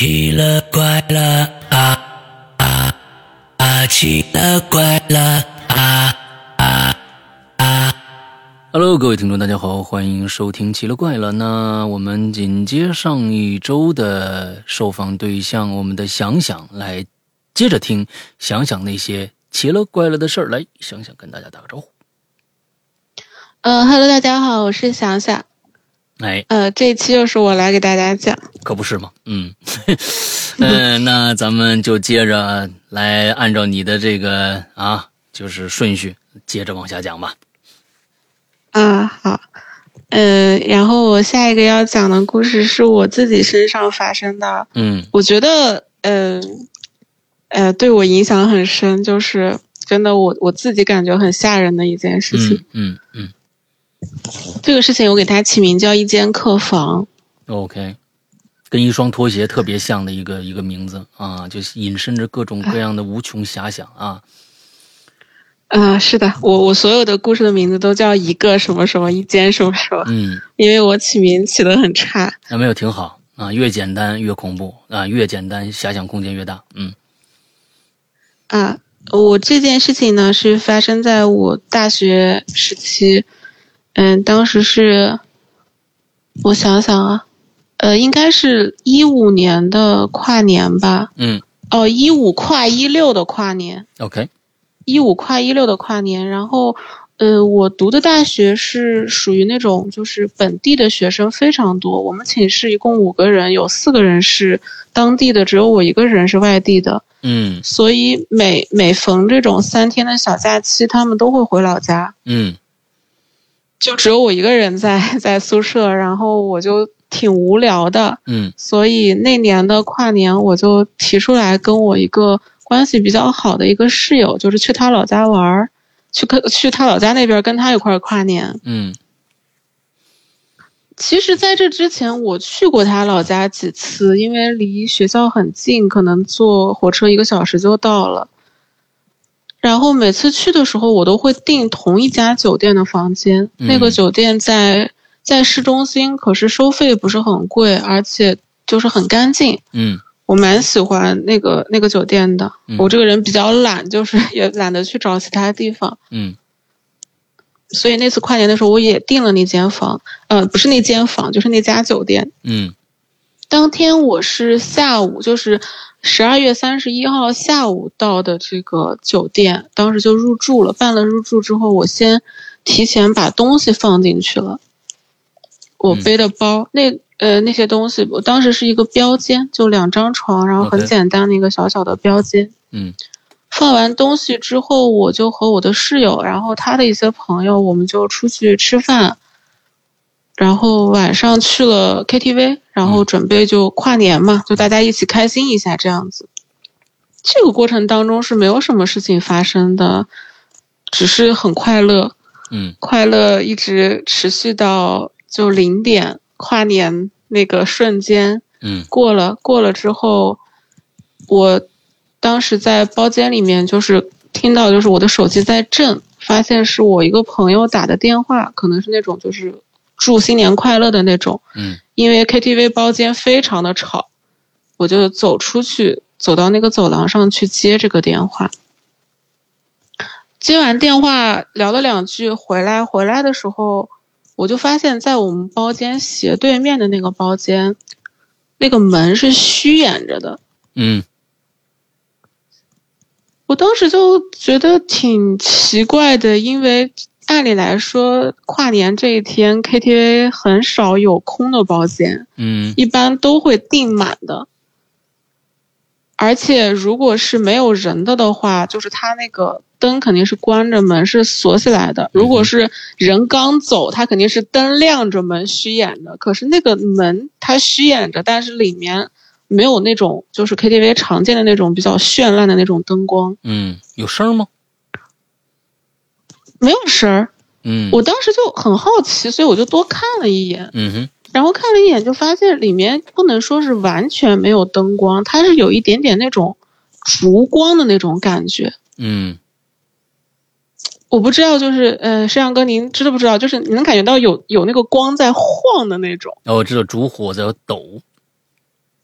奇了怪了啊啊啊！奇了怪了啊啊啊！Hello，各位听众，大家好，欢迎收听《奇了怪了》。那我们紧接上一周的受访对象，我们的想想来接着听，想想那些奇了怪了的事儿。来，想想跟大家打个招呼。嗯哈喽，大家好，我是想想。哎，呃，这一期又是我来给大家讲，可不是吗？嗯，嗯，那咱们就接着来按照你的这个啊，就是顺序，接着往下讲吧。啊，好，嗯，然后我下一个要讲的故事是我自己身上发生的，嗯，我觉得，嗯，呃，对我影响很深，就是真的，我我自己感觉很吓人的一件事情，嗯嗯。这个事情我给它起名叫一间客房，OK，跟一双拖鞋特别像的一个一个名字啊，就引申着各种各样的无穷遐想啊。啊，是的，我我所有的故事的名字都叫一个什么什么一间什么什么，嗯，因为我起名起的很差。那没有挺好啊，越简单越恐怖啊，越简单遐想空间越大，嗯。啊，我这件事情呢是发生在我大学时期。嗯，当时是，我想想啊，呃，应该是一五年的跨年吧。嗯。哦，一五跨一六的跨年。OK。一五跨一六的跨年，然后，呃，我读的大学是属于那种就是本地的学生非常多，我们寝室一共五个人，有四个人是当地的，只有我一个人是外地的。嗯。所以每每逢这种三天的小假期，他们都会回老家。嗯。就只有我一个人在 在宿舍，然后我就挺无聊的，嗯，所以那年的跨年，我就提出来跟我一个关系比较好的一个室友，就是去他老家玩儿，去跟去他老家那边跟他一块儿跨年，嗯。其实，在这之前，我去过他老家几次，因为离学校很近，可能坐火车一个小时就到了。然后每次去的时候，我都会订同一家酒店的房间。那个酒店在在市中心，可是收费不是很贵，而且就是很干净。嗯，我蛮喜欢那个那个酒店的。我这个人比较懒，就是 也懒得去找其他地方。嗯，所以那次跨年的时候，我也订了那间房。呃，不是那间房，就是那家酒店。嗯，当天我是下午，就是。十二月三十一号下午到的这个酒店，当时就入住了。办了入住之后，我先提前把东西放进去了。我背的包，那呃那些东西，我当时是一个标间，就两张床，然后很简单的一个小小的标间。嗯。放完东西之后，我就和我的室友，然后他的一些朋友，我们就出去吃饭。然后晚上去了 KTV，然后准备就跨年嘛，就大家一起开心一下这样子。这个过程当中是没有什么事情发生的，只是很快乐。嗯，快乐一直持续到就零点跨年那个瞬间。嗯，过了过了之后，我当时在包间里面就是听到就是我的手机在震，发现是我一个朋友打的电话，可能是那种就是。祝新年快乐的那种，嗯，因为 KTV 包间非常的吵，我就走出去，走到那个走廊上去接这个电话。接完电话聊了两句，回来回来的时候，我就发现，在我们包间斜对面的那个包间，那个门是虚掩着的。嗯，我当时就觉得挺奇怪的，因为。按理来说，跨年这一天 KTV 很少有空的包间，嗯，一般都会订满的。而且，如果是没有人的的话，就是他那个灯肯定是关着，门是锁起来的。如果是人刚走，他肯定是灯亮着，门虚掩的。可是那个门它虚掩着，但是里面没有那种就是 KTV 常见的那种比较绚烂的那种灯光。嗯，有声吗？没有声儿，嗯，我当时就很好奇，所以我就多看了一眼，嗯哼，然后看了一眼就发现里面不能说是完全没有灯光，它是有一点点那种烛光的那种感觉，嗯，我不知道，就是呃，摄像哥您知道不知道？就是你能感觉到有有那个光在晃的那种，哦，我知道烛火在抖，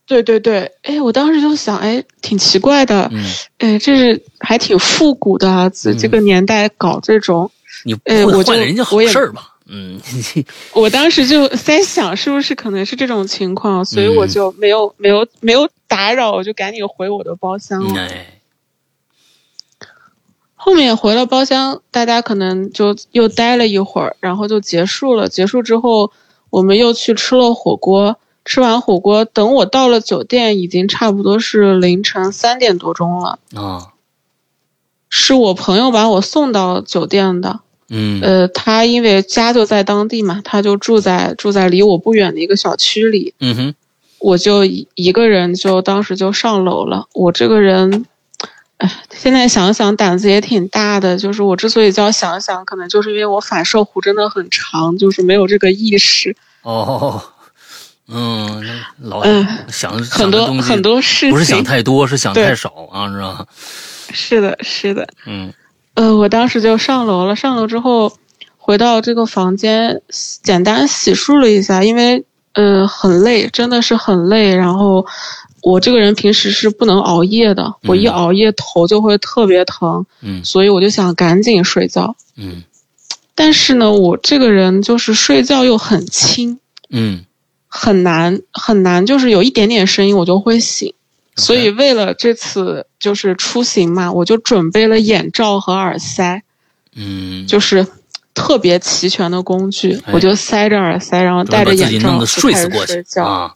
对对对，哎，我当时就想，哎，挺奇怪的，嗯，哎，这是还挺复古的啊，这这个年代搞这种，你哎我换人家好事儿吧？嗯，我当时就在想，是不是可能是这种情况，所以我嗯就没有没有没有打扰，我就赶紧回我的包厢了。哎，后面回了包厢，大家可能就又待了一会儿，然后就结束了。结束之后，我们又去吃了火锅。吃完火锅，等我到了酒店，已经差不多是凌晨三点多钟了。啊，是我朋友把我送到酒店的。嗯呃，他因为家就在当地嘛，他就住在住在离我不远的一个小区里。嗯哼，我就一一个人就当时就上楼了。我这个人，哎，现在想想胆子也挺大的。就是我之所以叫想想，可能就是因为我反射弧真的很长，就是没有这个意识。哦，嗯，老嗯想很多很多事情不是想太多，是想太少啊，知道吧？是的，是的。嗯呃，我当时就上楼了。上楼之后，回到这个房间，简单洗漱了一下，因为呃很累，真的是很累。然后我这个人平时是不能熬夜的，我一嗯熬夜头就会特别疼，嗯所以我就想赶紧睡觉。嗯但是呢，我这个人就是睡觉又很轻，嗯很难很难，就是有一点点声音我就会醒。所以为了这次就是出行嘛，我就准备了眼罩和耳塞，嗯，就是 特别齐全的工具。哎我就塞着耳塞，然后戴着眼罩睡过去睡觉。啊，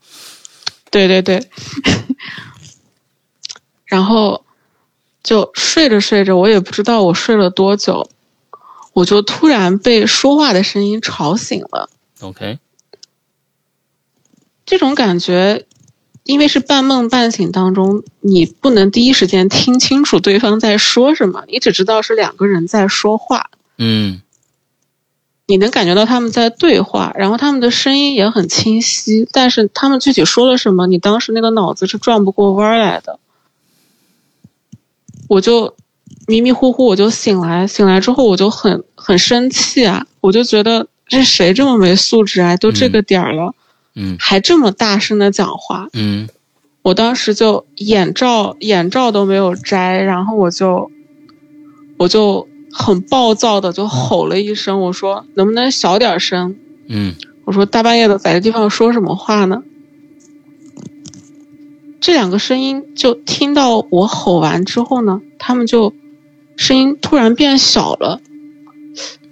对对对，然后就睡着睡着，我也不知道我睡了多久，我就突然被说话的声音吵醒了。OK，这种感觉，因为是半梦半醒当中，你不能第一时间听清楚对方在说什么，你只知道是两个人在说话，嗯。你能感觉到他们在对话，然后他们的声音也很清晰，但是他们具体说了什么，你当时那个脑子是转不过弯来的。我就迷迷糊糊我就醒来，醒来之后我就很很生气啊，我就觉得这谁这么没素质啊，都这个点儿了，嗯还这么大声的讲话。嗯我当时就眼罩眼罩都没有摘，然后我就我就很暴躁的就吼了一声，我说能不能小点声？嗯我说大半夜的在这地方说什么话呢？这两个声音就听到我吼完之后呢，他们就声音突然变小了，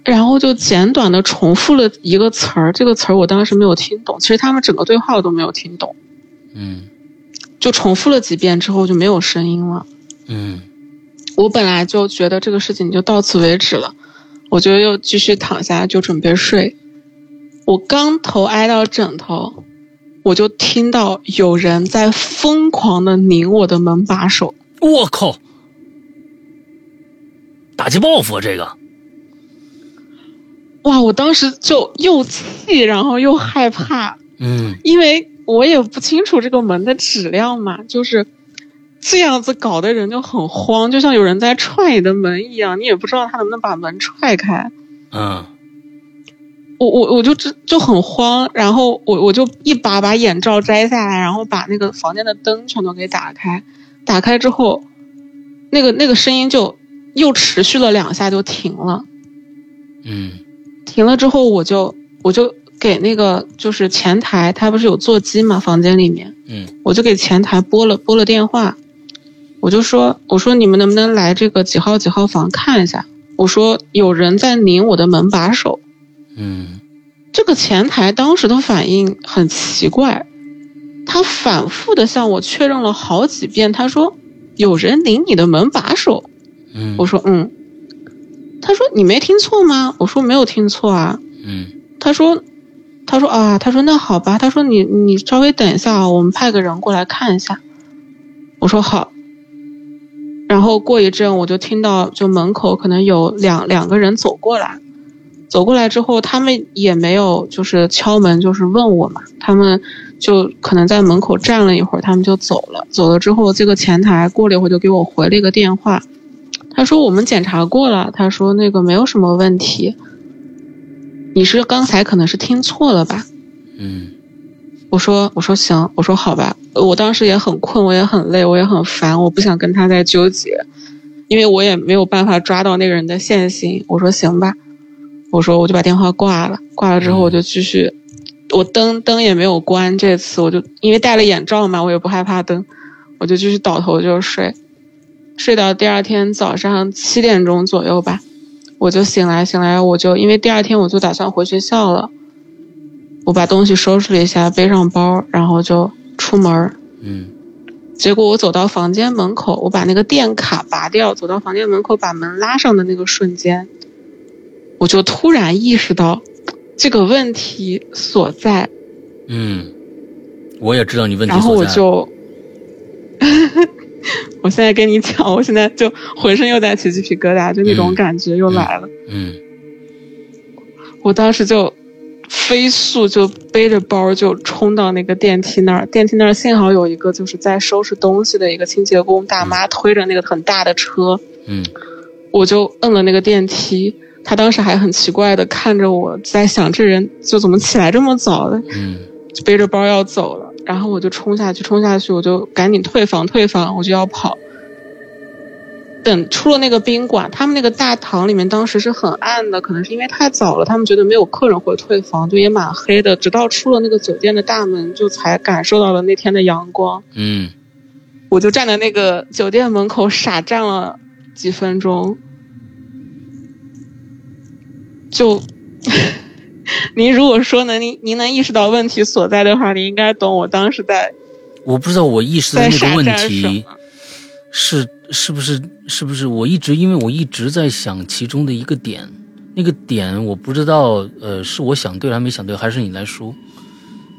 然后就简短的重复了一个词儿，这个词儿我当时没有听懂，其实他们整个对话我都没有听懂。嗯就重复了几遍之后就没有声音了。嗯我本来就觉得这个事情就到此为止了，我就又继续躺下就准备睡。我刚头挨到枕头，我就听到有人在疯狂的拧我的门把手。我靠，打击报复啊，这个，哇！我当时就又气，然后又害怕，嗯因为我也不清楚这个门的质量嘛，就是这样子搞的人就很慌，就像有人在踹你的门一样，你也不知道他能不能把门踹开。嗯我我我就就就很慌，然后我我就一把把眼罩摘下来，然后把那个房间的灯全都给打开。打开之后，那个那个声音就又持续了两下就停了。嗯停了之后，我就我就给那个就是前台，他不是有座机嘛，房间里面，嗯我就给前台拨了拨了电话，我就说我说你们能不能来这个几号几号房看一下？我说有人在拧我的门把手。嗯这个前台当时的反应很奇怪，他反复的向我确认了好几遍，他说有人拧你的门把手。嗯，我说嗯，他说你没听错吗？我说没有听错啊。嗯他说，他说啊，他说那好吧，他说你你稍微等一下啊，我们派个人过来看一下。我说好。然后过一阵，我就听到就门口可能有两两个人走过来，走过来之后，他们也没有就是敲门，就是问我嘛，他们就可能在门口站了一会儿，他们就走了。走了之后，这个前台过了一会儿就给我回了一个电话，他说我们检查过了，他说那个没有什么问题。你是刚才可能是听错了吧？嗯我说我说行，我说好吧。我当时也很困，我也很累，我也很烦，我不想跟他再纠结，因为我也没有办法抓到那个人的现行。我说行吧，我说我就把电话挂了。挂了之后我就继续，我灯灯也没有关，这次我就因为戴了眼罩嘛，我也不害怕灯，我就继续倒头就睡，睡到第二天早上七点钟左右吧，我就醒来，醒来我就因为第二天我就打算回学校了。我把东西收拾了一下，背上包，然后就出门嗯，结果我走到房间门口，我把那个电卡拔掉，走到房间门口把门拉上的那个瞬间，我就突然意识到这个问题所在。嗯，我也知道你问题所在。然后我就，我现在跟你讲，我现在就浑身又在起鸡皮疙瘩，就那种感觉又来了。嗯，我当时就。飞速就背着包就冲到那个电梯那儿，电梯那儿幸好有一个就是在收拾东西的一个清洁工大妈推着那个很大的车，嗯，我就摁了那个电梯，他当时还很奇怪的看着我在想这人就怎么起来这么早的，嗯，就背着包要走了，然后我就冲下去，冲下去我就赶紧退房退房，我就要跑。等出了那个宾馆，他们那个大堂里面当时是很暗的，可能是因为太早了，他们觉得没有客人会退房，就也蛮黑的。直到出了那个酒店的大门，就才感受到了那天的阳光。嗯，我就站在那个酒店门口傻站了几分钟。就，您如果说能您您能意识到问题所在的话，您应该懂我当时在。我不知道我意识到那个问题是。是不是？是不是？我一直因为我一直在想其中的一个点，那个点我不知道，呃，是我想对了还没想对，还是你来说？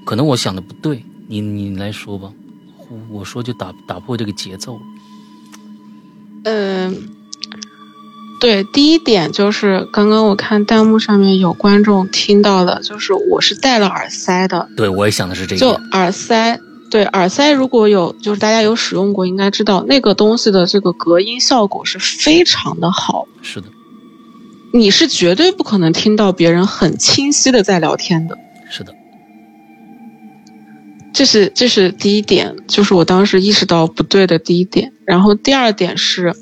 可能我想的不对，你你来说吧，我说就打打破这个节奏。嗯，对，第一点就是刚刚我看弹幕上面有观众听到了，就是我是戴了耳塞的。对，我也想的是这个。就耳塞。对耳塞，如果有就是大家有使用过，应该知道那个东西的这个隔音效果是非常的好。是的，你是绝对不可能听到别人很清晰的在聊天的。是的，这是这是第一点，就是我当时意识到不对的第一点。然后第二点是，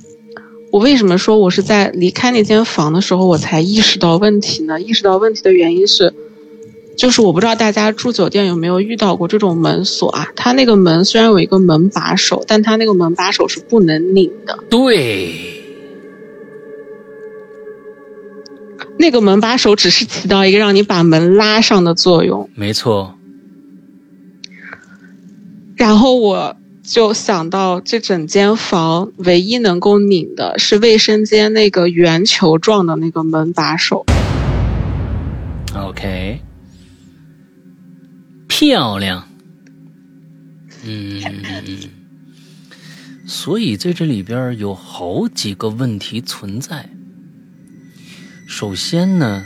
我为什么说我是在离开那间房的时候我才意识到问题呢？意识到问题的原因是。就是我不知道大家住酒店有没有遇到过这种门锁啊？它那个门虽然有一个门把手，但它那个门把手是不能拧的。对，那个门把手只是起到一个让你把门拉上的作用。没错。然后我就想到，这整间房唯一能够拧的是卫生间那个圆球状的那个门把手。OK。漂亮，嗯，所以在这里边有好几个问题存在。首先呢，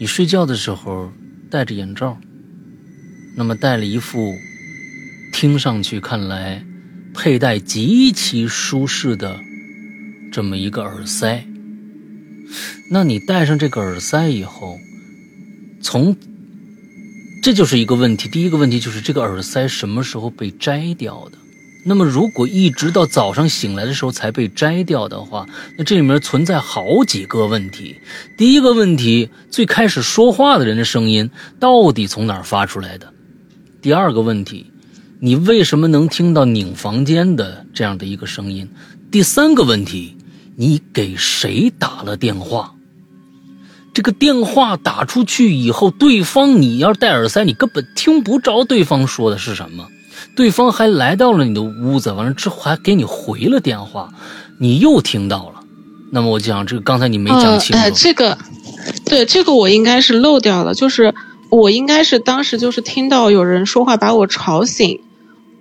你睡觉的时候戴着眼罩，那么戴了一副听上去看来佩戴极其舒适的这么一个耳塞，那你戴上这个耳塞以后，从这就是一个问题。第一个问题就是这个耳塞什么时候被摘掉的？那么如果一直到早上醒来的时候才被摘掉的话，那这里面存在好几个问题。第一个问题，最开始说话的人的声音到底从哪儿发出来的？第二个问题，你为什么能听到拧房间的这样的一个声音？第三个问题，你给谁打了电话？这个电话打出去以后，对方你要是戴耳塞，你根本听不着对方说的是什么。对方还来到了你的屋子，完了之后还给你回了电话，你又听到了。那么我讲这个，刚才你没讲清楚。呃，这个，对，这个我应该是漏掉了，就是我应该是当时就是听到有人说话把我吵醒。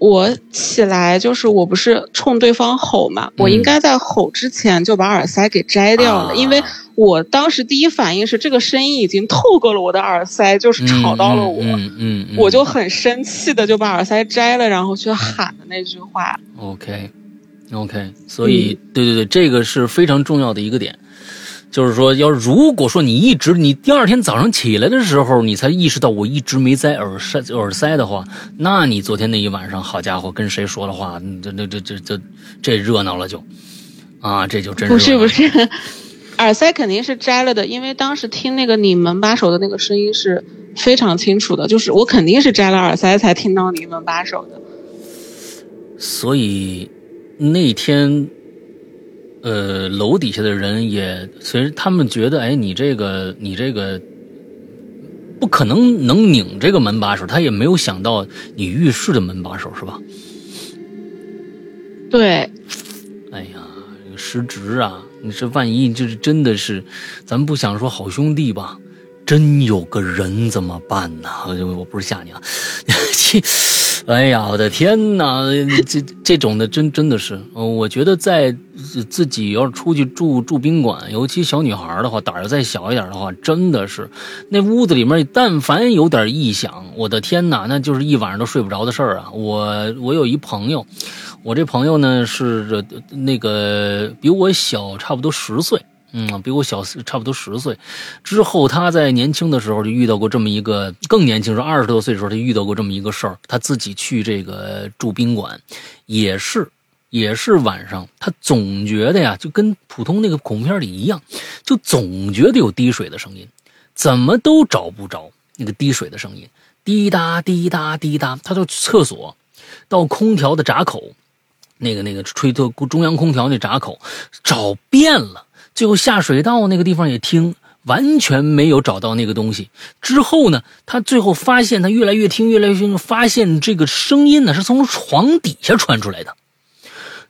我起来就是我不是冲对方吼嘛，我应该在吼之前就把耳塞给摘掉了，因为我当时第一反应是这个声音已经透过了我的耳塞，就是吵到了我，嗯嗯，我就很生气的就把耳塞摘了，然后去喊的那句话。OK，OK，所以对对对，这个是非常重要的一个点。就是说，要如果说你一直你第二天早上起来的时候，你才意识到我一直没摘耳塞耳塞的话，那你昨天那一晚上，好家伙，跟谁说的话？这这这这这这热闹了就，啊，这就真是不是不是，耳塞肯定是摘了的，因为当时听那个你门把手的那个声音是非常清楚的，就是我肯定是摘了耳塞才听到你门把手的。所以那天。呃，楼底下的人也，其实他们觉得，哎，你这个，你这个不可能能拧这个门把手，他也没有想到你浴室的门把手是吧？对。哎呀，失职啊！你这万一就是真的是，咱不想说好兄弟吧，真有个人怎么办呢？我不是吓你啊，切。哎呀，我的天哪！这这种的真真的是，我觉得在自己要是出去住住宾馆，尤其小女孩的话，胆儿再小一点的话，真的是那屋子里面，但凡有点异响，我的天哪，那就是一晚上都睡不着的事儿啊！我我有一朋友，我这朋友呢是那个比我小差不多十岁。嗯，比我小差不多十岁。之后他在年轻的时候就遇到过这么一个更年轻，时候二十多岁的时候他遇到过这么一个事儿。他自己去这个住宾馆，也是也是晚上，他总觉得呀，就跟普通那个恐怖片里一样，就总觉得有滴水的声音，怎么都找不着那个滴水的声音，滴答滴答滴答。他到厕所，到空调的闸口，那个那个吹特中央空调那闸口，找遍了。最后下水道那个地方也听，完全没有找到那个东西。之后呢，他最后发现他越来越听，越来越听，发现这个声音呢是从床底下传出来的，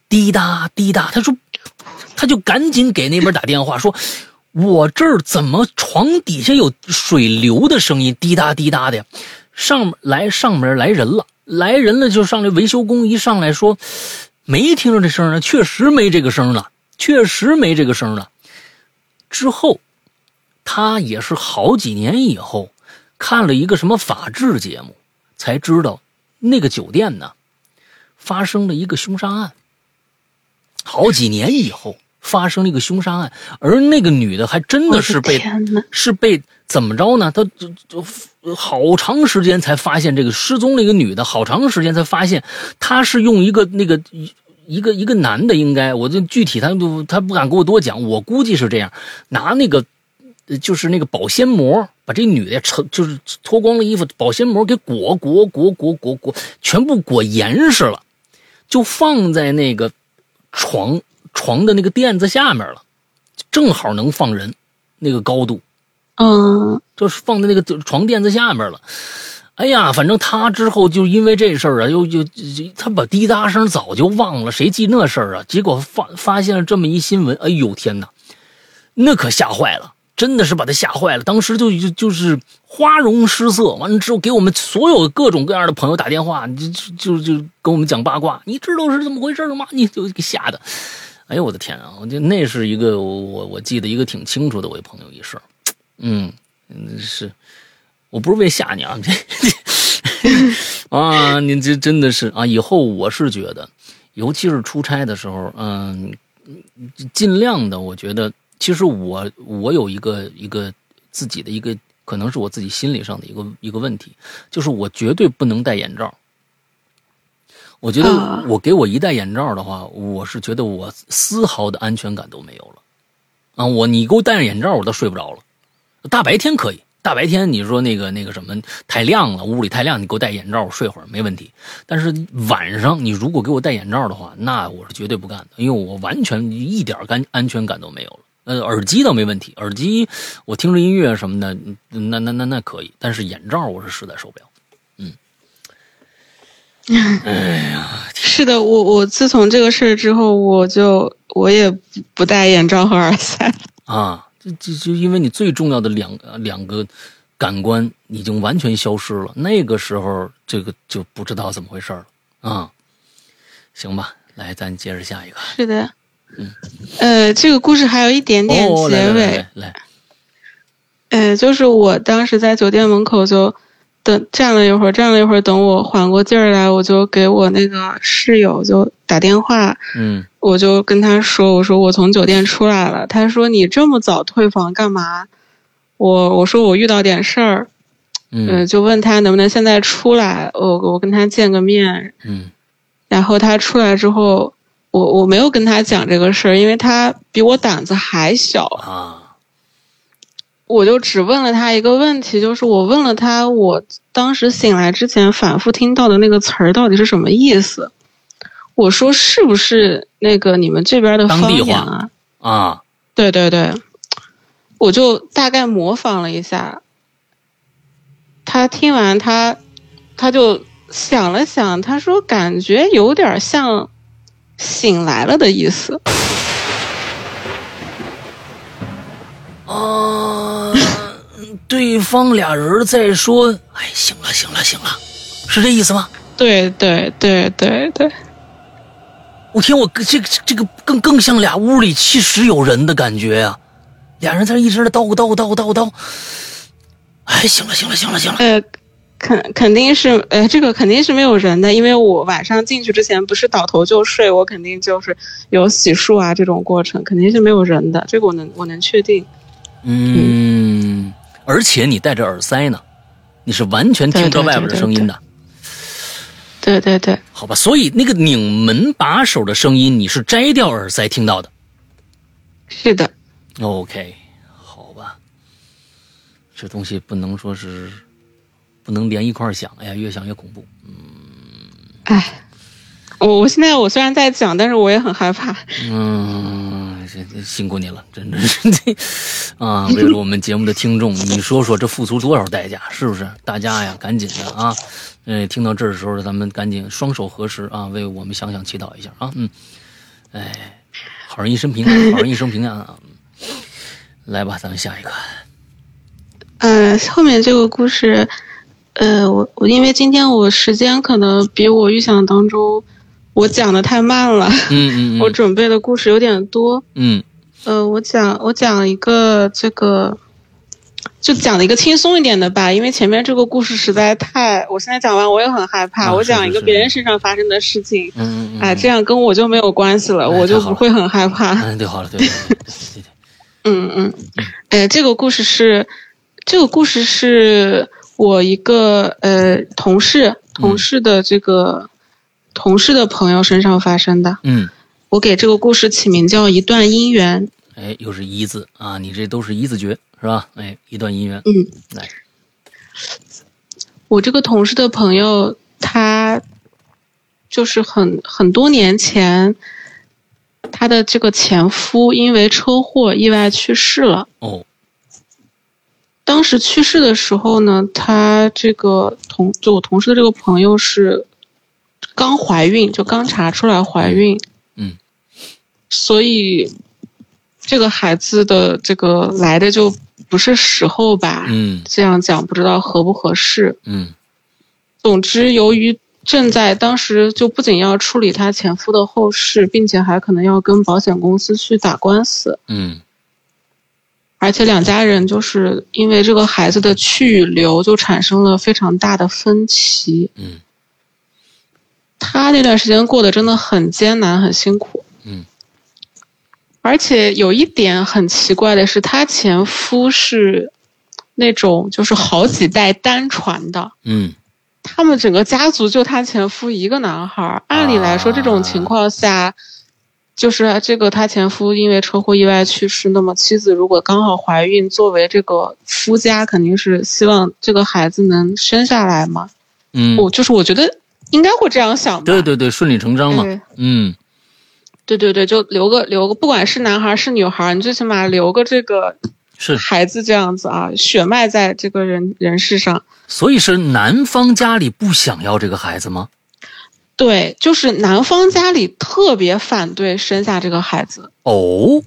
滴答滴答。他说，他就赶紧给那边打电话说：“我这儿怎么床底下有水流的声音，滴答滴答的呀？”上来上面来人了，来人了就上来维修工一上来说，没听着这声呢，确实没这个声了。确实没这个声了。之后，他也是好几年以后看了一个什么法制节目，才知道那个酒店呢发生了一个凶杀案。好几年以后发生了一个凶杀案，而那个女的还真的是被是被怎么着呢？她就就好长时间才发现这个失踪了一个女的，好长时间才发现她是用一个那个。一个一个男的应该，我这具体他都他不敢给我多讲，我估计是这样，拿那个就是那个保鲜膜把这女的成就是脱光了衣服，保鲜膜给裹裹裹裹裹裹，全部裹严实了，就放在那个床床的那个垫子下面了，正好能放人，那个高度，嗯，就是放在那个床垫子下面了。哎呀，反正他之后就因为这事儿啊，又就他把滴答声早就忘了，谁记那事儿啊？结果发发现了这么一新闻，哎呦天哪，那可吓坏了，真的是把他吓坏了。当时就就就是花容失色，完了之后给我们所有各种各样的朋友打电话，就就就跟我们讲八卦。你知道是怎么回事吗？你就给吓的，哎呦我的天啊！我就那是一个我我记得一个挺清楚的我一朋友一事嗯嗯是。我不是为吓你啊，这 啊，你这真的是啊！以后我是觉得，尤其是出差的时候，嗯，尽量的，我觉得，其实我我有一个一个自己的一个，可能是我自己心理上的一个一个问题，就是我绝对不能戴眼罩。我觉得我给我一戴眼罩的话，我是觉得我丝毫的安全感都没有了啊！我你给我戴上眼罩，我都睡不着了。大白天可以。大白天你说那个那个什么太亮了，屋里太亮，你给我戴眼罩我睡会儿没问题。但是晚上你如果给我戴眼罩的话，那我是绝对不干的，因为我完全一点干安全感都没有了。呃，耳机倒没问题，耳机我听着音乐什么的，那那那那可以。但是眼罩我是实在受不了。嗯，哎呀，是的，我我自从这个事儿之后，我就我也不戴眼罩和耳塞啊。就就就因为你最重要的两两个感官已经完全消失了，那个时候这个就不知道怎么回事了啊。行吧，来咱接着下一个。是的，嗯，呃，这个故事还有一点点结尾。来，呃，就是我当时在酒店门口就等站了一会儿，站了一会儿，等我缓过劲儿来，我就给我那个室友就打电话，嗯我就跟他说：“我说我从酒店出来了。”他说：“你这么早退房干嘛？”我我说我遇到点事儿，嗯、嗯就问他能不能现在出来，我我跟他见个面。嗯然后他出来之后，我我没有跟他讲这个事儿，因为他比我胆子还小。啊，我就只问了他一个问题，就是我问了他，我当时醒来之前反复听到的那个词儿到底是什么意思？我说是不是那个你们这边的方言啊？啊，对对对，我就大概模仿了一下。他听完他，他就想了想，他说感觉有点像醒来了的意思。啊，对方俩人在说：“哎，行了，行了，行了，是这意思吗对对对对对，？”我天，我这个这个更更像俩屋里其实有人的感觉呀、俩人在那一直在叨咕叨咕叨咕叨咕叨。哎，行了，行了，行了，行了。呃，肯肯定是，呃，这个肯定是没有人的，因为我晚上进去之前不是倒头就睡，我肯定就是有洗漱啊这种过程，肯定是没有人的，这个我能我能确定。嗯，而且你戴着耳塞呢，你是完全听不到外边的声音的，对对对，好吧？所以那个拧门把手的声音，你是摘掉耳塞听到的。是的，OK，好吧，这东西不能说是不能连一块儿想，哎呀，越想越恐怖。嗯哎，我我现在我虽然在讲，但是我也很害怕。嗯，这这辛苦你了，真的是这 啊！为了我们节目的听众，你说说这付出多少代价，是不是？大家呀，赶紧的啊！呃，听到这儿的时候，咱们赶紧双手合十啊，为我们想想祈祷一下啊！嗯，哎，好人一生平安，好人一生平安啊！来吧，咱们下一个。呃，后面这个故事，呃，我我因为今天我时间可能比我预想当中，我讲的太慢了，嗯嗯嗯 我准备的故事有点多。嗯呃，我讲我讲一个这个，就讲了一个轻松一点的吧，因为前面这个故事实在太，我现在讲完我也很害怕。啊我讲一个别人身上发生的事情，嗯嗯嗯，哎，这样跟我就没有关系了，哎我就不会很害怕。嗯，对，好了，对对对对对对，嗯嗯，哎，这个故事是，这个故事是我一个呃同事同事的这个、同事的朋友身上发生的。嗯，我给这个故事起名叫《一段姻缘》。哎，又是一字啊，你这都是一字诀是吧？哎，一段姻缘，嗯，来，我这个同事的朋友，他就是很很多年前，他的这个前夫因为车祸意外去世了。哦，当时去世的时候呢，他这个同就我同事的这个朋友是刚怀孕，就刚查出来怀孕，嗯，所以这个孩子的这个来的就不是时候吧，嗯。这样讲不知道合不合适。嗯。总之，由于正在当时就不仅要处理她前夫的后事，并且还可能要跟保险公司去打官司，嗯。而且两家人就是因为这个孩子的去与留就产生了非常大的分歧。嗯他那段时间过得真的很艰难，很辛苦。嗯而且有一点很奇怪的是，他前夫是那种就是好几代单传的，嗯他们整个家族就他前夫一个男孩儿。按理来说，这种情况下，就是这个他前夫因为车祸意外去世，那么妻子如果刚好怀孕，作为这个夫家肯定是希望这个孩子能生下来嘛。嗯，我就是我觉得应该会这样想吧。对对对，顺理成章嘛对，嗯对对对，就留个留个，不管是男孩是女孩，你最起码留个这个是，孩子这样子啊，血脉在这个人人世上。所以是男方家里不想要这个孩子吗？对，就是男方家里特别反对生下这个孩子。哦，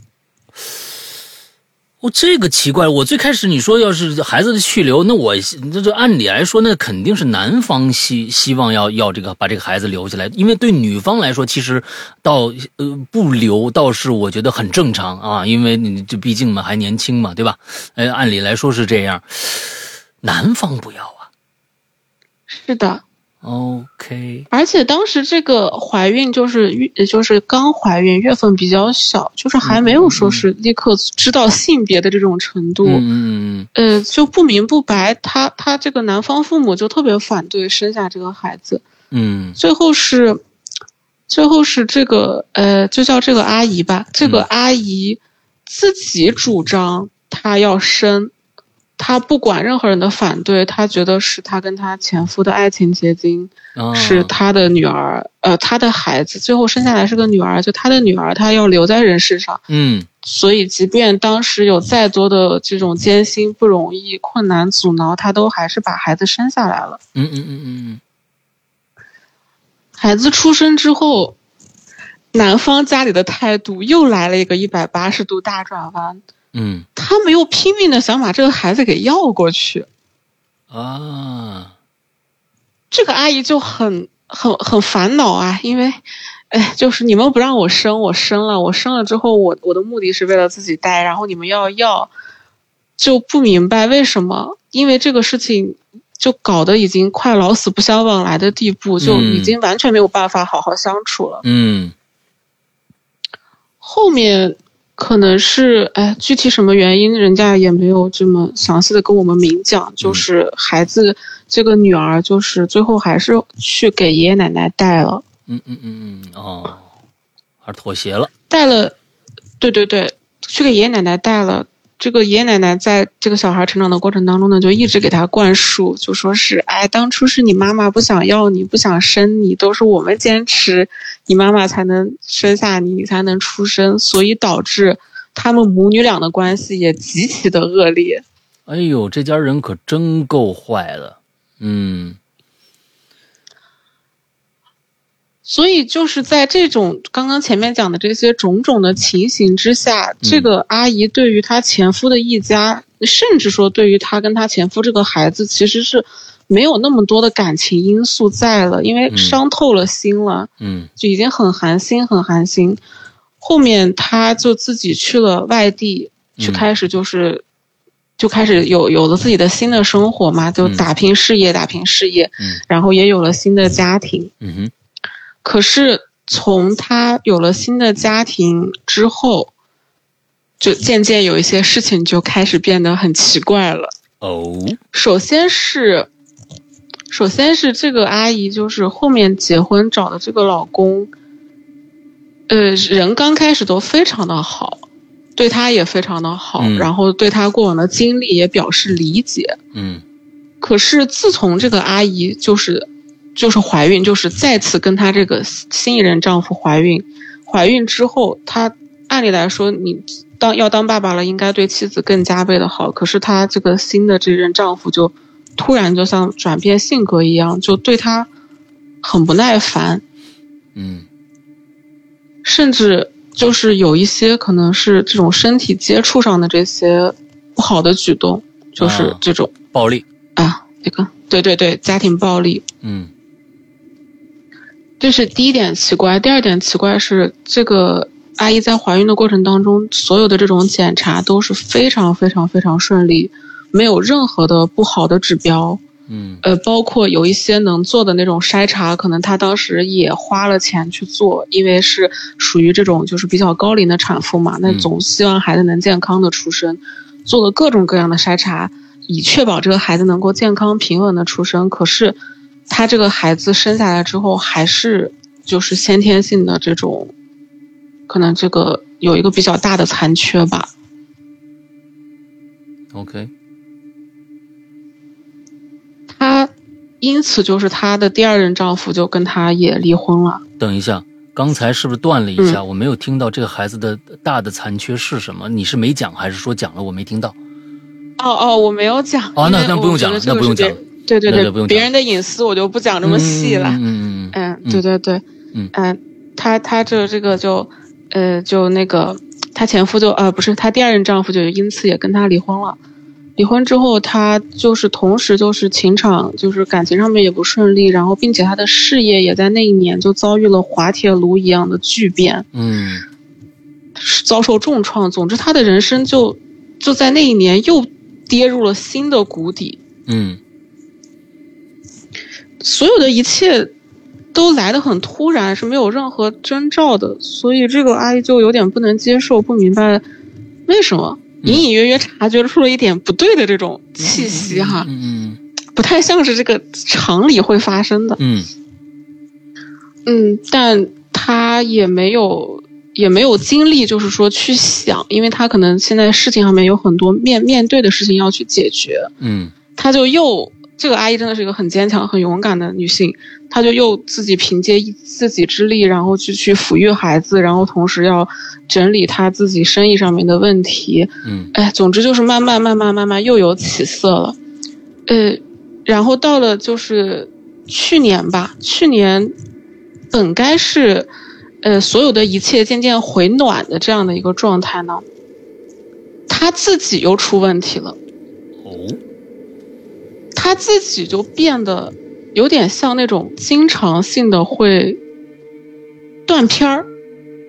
哦，这个奇怪。我最开始你说要是孩子的去留，那我这这按理来说，那肯定是男方希希望要要这个把这个孩子留下来，因为对女方来说，其实到呃不留倒是我觉得很正常啊，因为你这毕竟嘛还年轻嘛，对吧？呃，按理来说是这样，男方不要啊。是的，OK，而且当时这个怀孕就是月，就是刚怀孕，月份比较小，就是还没有说是立刻知道性别的这种程度。嗯嗯呃，就不明不白，他他这个男方父母就特别反对生下这个孩子，嗯。最后是，最后是这个呃，就叫这个阿姨吧，这个嗯。阿姨自己主张她要生，她不管任何人的反对，她觉得是她跟她前夫的爱情结晶，是她的女儿，呃，她的孩子，最后生下来是个女儿，就她的女儿，她要留在人世上。嗯所以，即便当时有再多的这种艰辛、不容易、困难阻挠，她都还是把孩子生下来了。嗯嗯嗯嗯孩子出生之后，男方家里的态度又来了一个一百八十度大转弯，嗯他们又拼命的想把这个孩子给要过去。啊，这个阿姨就很很很烦恼啊，因为，哎，就是你们不让我生，我生了，我生了之后，我我的目的是为了自己带，然后你们要要，就不明白为什么，因为这个事情就搞得已经快老死不相往来的地步，就已经完全没有办法好好相处了。嗯后面可能是哎，具体什么原因，人家也没有这么详细的跟我们明讲。就是孩子这个女儿，就是最后还是去给爷爷奶奶带了，嗯嗯嗯嗯哦，还是妥协了。带了，对对对，去给爷爷奶奶带了。这个爷爷奶奶在这个小孩成长的过程当中呢，就一直给他灌输，就说是，哎，当初是你妈妈不想要你，不想生你，都是我们坚持，你妈妈才能生下你，你才能出生，所以导致他们母女俩的关系也极其的恶劣。哎呦，这家人可真够坏的。嗯所以就是在这种刚刚前面讲的这些种种的情形之下，这个阿姨对于她前夫的一家，甚至说对于她跟她前夫这个孩子，其实是没有那么多的感情因素在了，因为嗯伤透了心了，嗯就已经很寒心，很寒心。后面她就自己去了外地，去嗯开始就是。就开始有有了自己的新的生活嘛，就嗯打拼事业，打拼事业，嗯然后也有了新的家庭。嗯哼可是从他有了新的家庭之后，就渐渐有一些事情就开始变得很奇怪了。哦首先是，首先是这个阿姨，就是后面结婚找的这个老公，呃，人刚开始都非常的好，对她也非常的好，嗯然后对她过往的经历也表示理解。嗯可是自从这个阿姨就是就是怀孕，就是再次跟她这个新一任丈夫怀孕，怀孕之后，她按理来说你当要当爸爸了，应该对妻子更加倍的好。可是她这个新的这任丈夫就突然就像转变性格一样，就对她很不耐烦，嗯甚至就是有一些可能是这种身体接触上的这些不好的举动，就是啊这种暴力。啊，这个对对对，家庭暴力。嗯这是第一点奇怪。第二点奇怪是，这个阿姨在怀孕的过程当中，所有的这种检查都是非常非常非常顺利，没有任何的不好的指标。嗯呃，包括有一些能做的那种筛查，可能她当时也花了钱去做，因为是属于这种就是比较高龄的产妇嘛，那嗯总希望孩子能健康的出生，做了各种各样的筛查，以确保这个孩子能够健康平稳的出生。可是，她这个孩子生下来之后，还是就是先天性的这种，可能这个有一个比较大的残缺吧。，OK，他因此就是她的第二任丈夫就跟她也离婚了。等一下，刚才是不是断了一下？我没有听到这个孩子的大的残缺是什么？你是没讲还是说讲了我没听到？哦哦，我没有讲。哦那那不用讲了那不用讲是别对对对，别人的隐私我就不讲这么细了。嗯嗯嗯嗯嗯，对对对，嗯嗯她她这这个就，呃，就那个她前夫就呃不是她第二任丈夫就因此也跟她离婚了。离婚之后，她就是同时就是情场就是感情上面也不顺利，然后并且她的事业也在那一年就遭遇了滑铁卢一样的巨变。嗯遭受重创。总之，她的人生就就在那一年又跌入了新的谷底。嗯所有的一切都来得很突然，是没有任何征兆的，所以这个阿姨就有点不能接受，不明白为什么，隐隐约约察觉出了一点不对的这种气息哈，嗯不太像是这个常理会发生的。嗯。嗯，但他也没有也没有精力，就是说去想，因为他可能现在事情上面有很多面面对的事情要去解决，嗯。他就又这个阿姨真的是一个很坚强、很勇敢的女性，她就又自己凭借一自己之力，然后去去抚育孩子，然后同时要整理她自己生意上面的问题，嗯哎，总之就是慢慢慢慢慢慢又有起色了，呃，然后到了就是去年吧，去年本该是呃所有的一切渐渐回暖的这样的一个状态呢，她自己又出问题了。哦他自己就变得有点像那种经常性的会断片儿，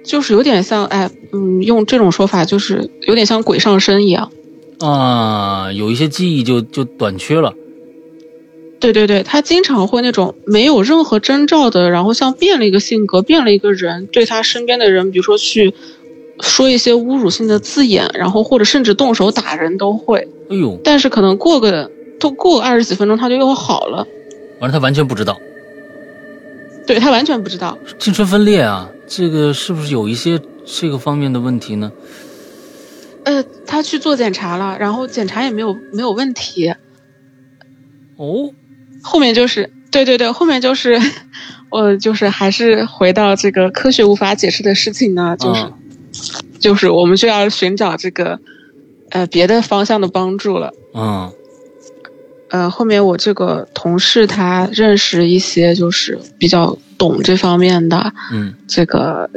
就是有点像哎，嗯，用这种说法就是有点像鬼上身一样。啊，有一些记忆就就短缺了。对对对，他经常会那种没有任何征兆的，然后像变了一个性格，变了一个人，对他身边的人，比如说去说一些侮辱性的字眼，然后或者甚至动手打人都会。哎呦，但是可能过个都过二十几分钟，他就又好了。完了他完全不知道对他完全不知道。精神分裂啊，这个是不是有一些这个方面的问题呢？呃，他去做检查了，然后检查也没有没有问题。哦，后面就是对对对，后面就是，我就是还是回到这个科学无法解释的事情呢，就是、嗯就是我们就要寻找这个呃别的方向的帮助了。嗯呃，后面我这个同事他认识一些就是比较懂这方面的嗯这个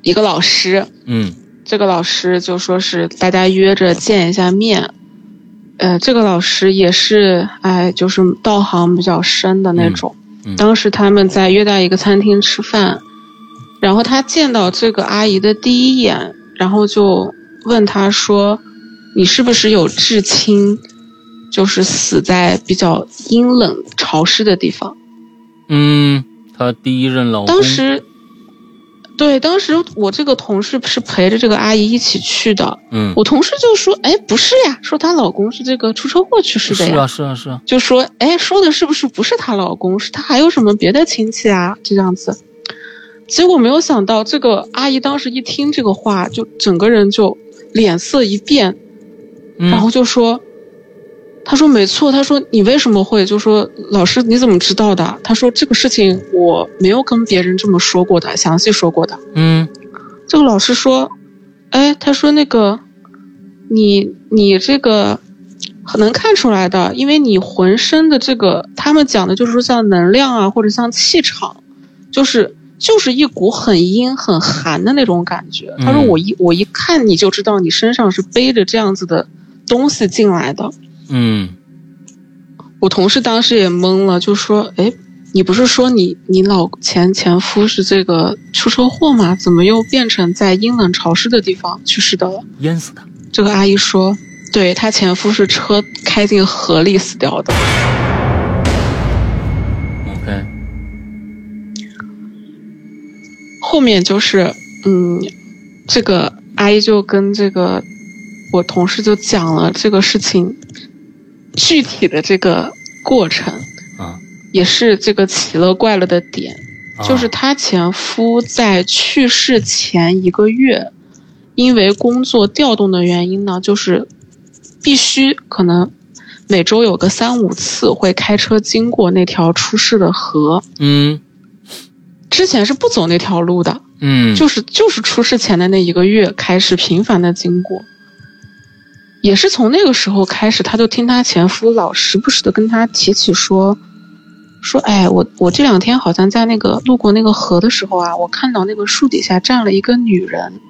一个老师，嗯这个老师就说是大家约着见一下面，呃，这个老师也是哎，就是道行比较深的那种。嗯嗯当时他们在约在一个餐厅吃饭，然后他见到这个阿姨的第一眼，然后就问她说：“你是不是有至亲，就是死在比较阴冷潮湿的地方？”嗯，他第一任老公当时，对，当时我这个同事是陪着这个阿姨一起去的。嗯我同事就说：“哎，不是呀，说她老公是这个出车祸去世的呀。是啊是啊是啊，就说：“哎，说的是不是不是她老公？是她还有什么别的亲戚啊？这样子。”结果没有想到，这个阿姨当时一听这个话，就整个人就脸色一变，嗯然后就说：“他说没错，他说你为什么会？就说老师你怎么知道的？他说这个事情我没有跟别人这么说过的，详细说过的。嗯这个老师说，哎，他说那个，你你这个很能看出来的，因为你浑身的这个，他们讲的就是说像能量啊，或者像气场，就是就是一股很阴很寒的那种感觉。他说嗯我一我一看你就知道你身上是背着这样子的东西进来的。嗯我同事当时也懵了，就说：“哎，你不是说你你老前前夫是这个出车祸吗？怎么又变成在阴冷潮湿的地方去世的了淹死的。？”这个阿姨说：“对她前夫是车开进河里死掉的。OK，后面就是，嗯，这个阿姨就跟这个我同事就讲了这个事情具体的这个过程，啊，也是这个奇了怪了的点。啊就是她前夫在去世前一个月，因为工作调动的原因呢，就是必须可能每周有个三五次会开车经过那条出事的河。嗯之前是不走那条路的，嗯就是就是出事前的那一个月开始频繁的经过。也是从那个时候开始，她就听她前夫老时不时的跟她提起说，说，哎，我我这两天好像在那个路过那个河的时候啊，我看到那个树底下站了一个女人，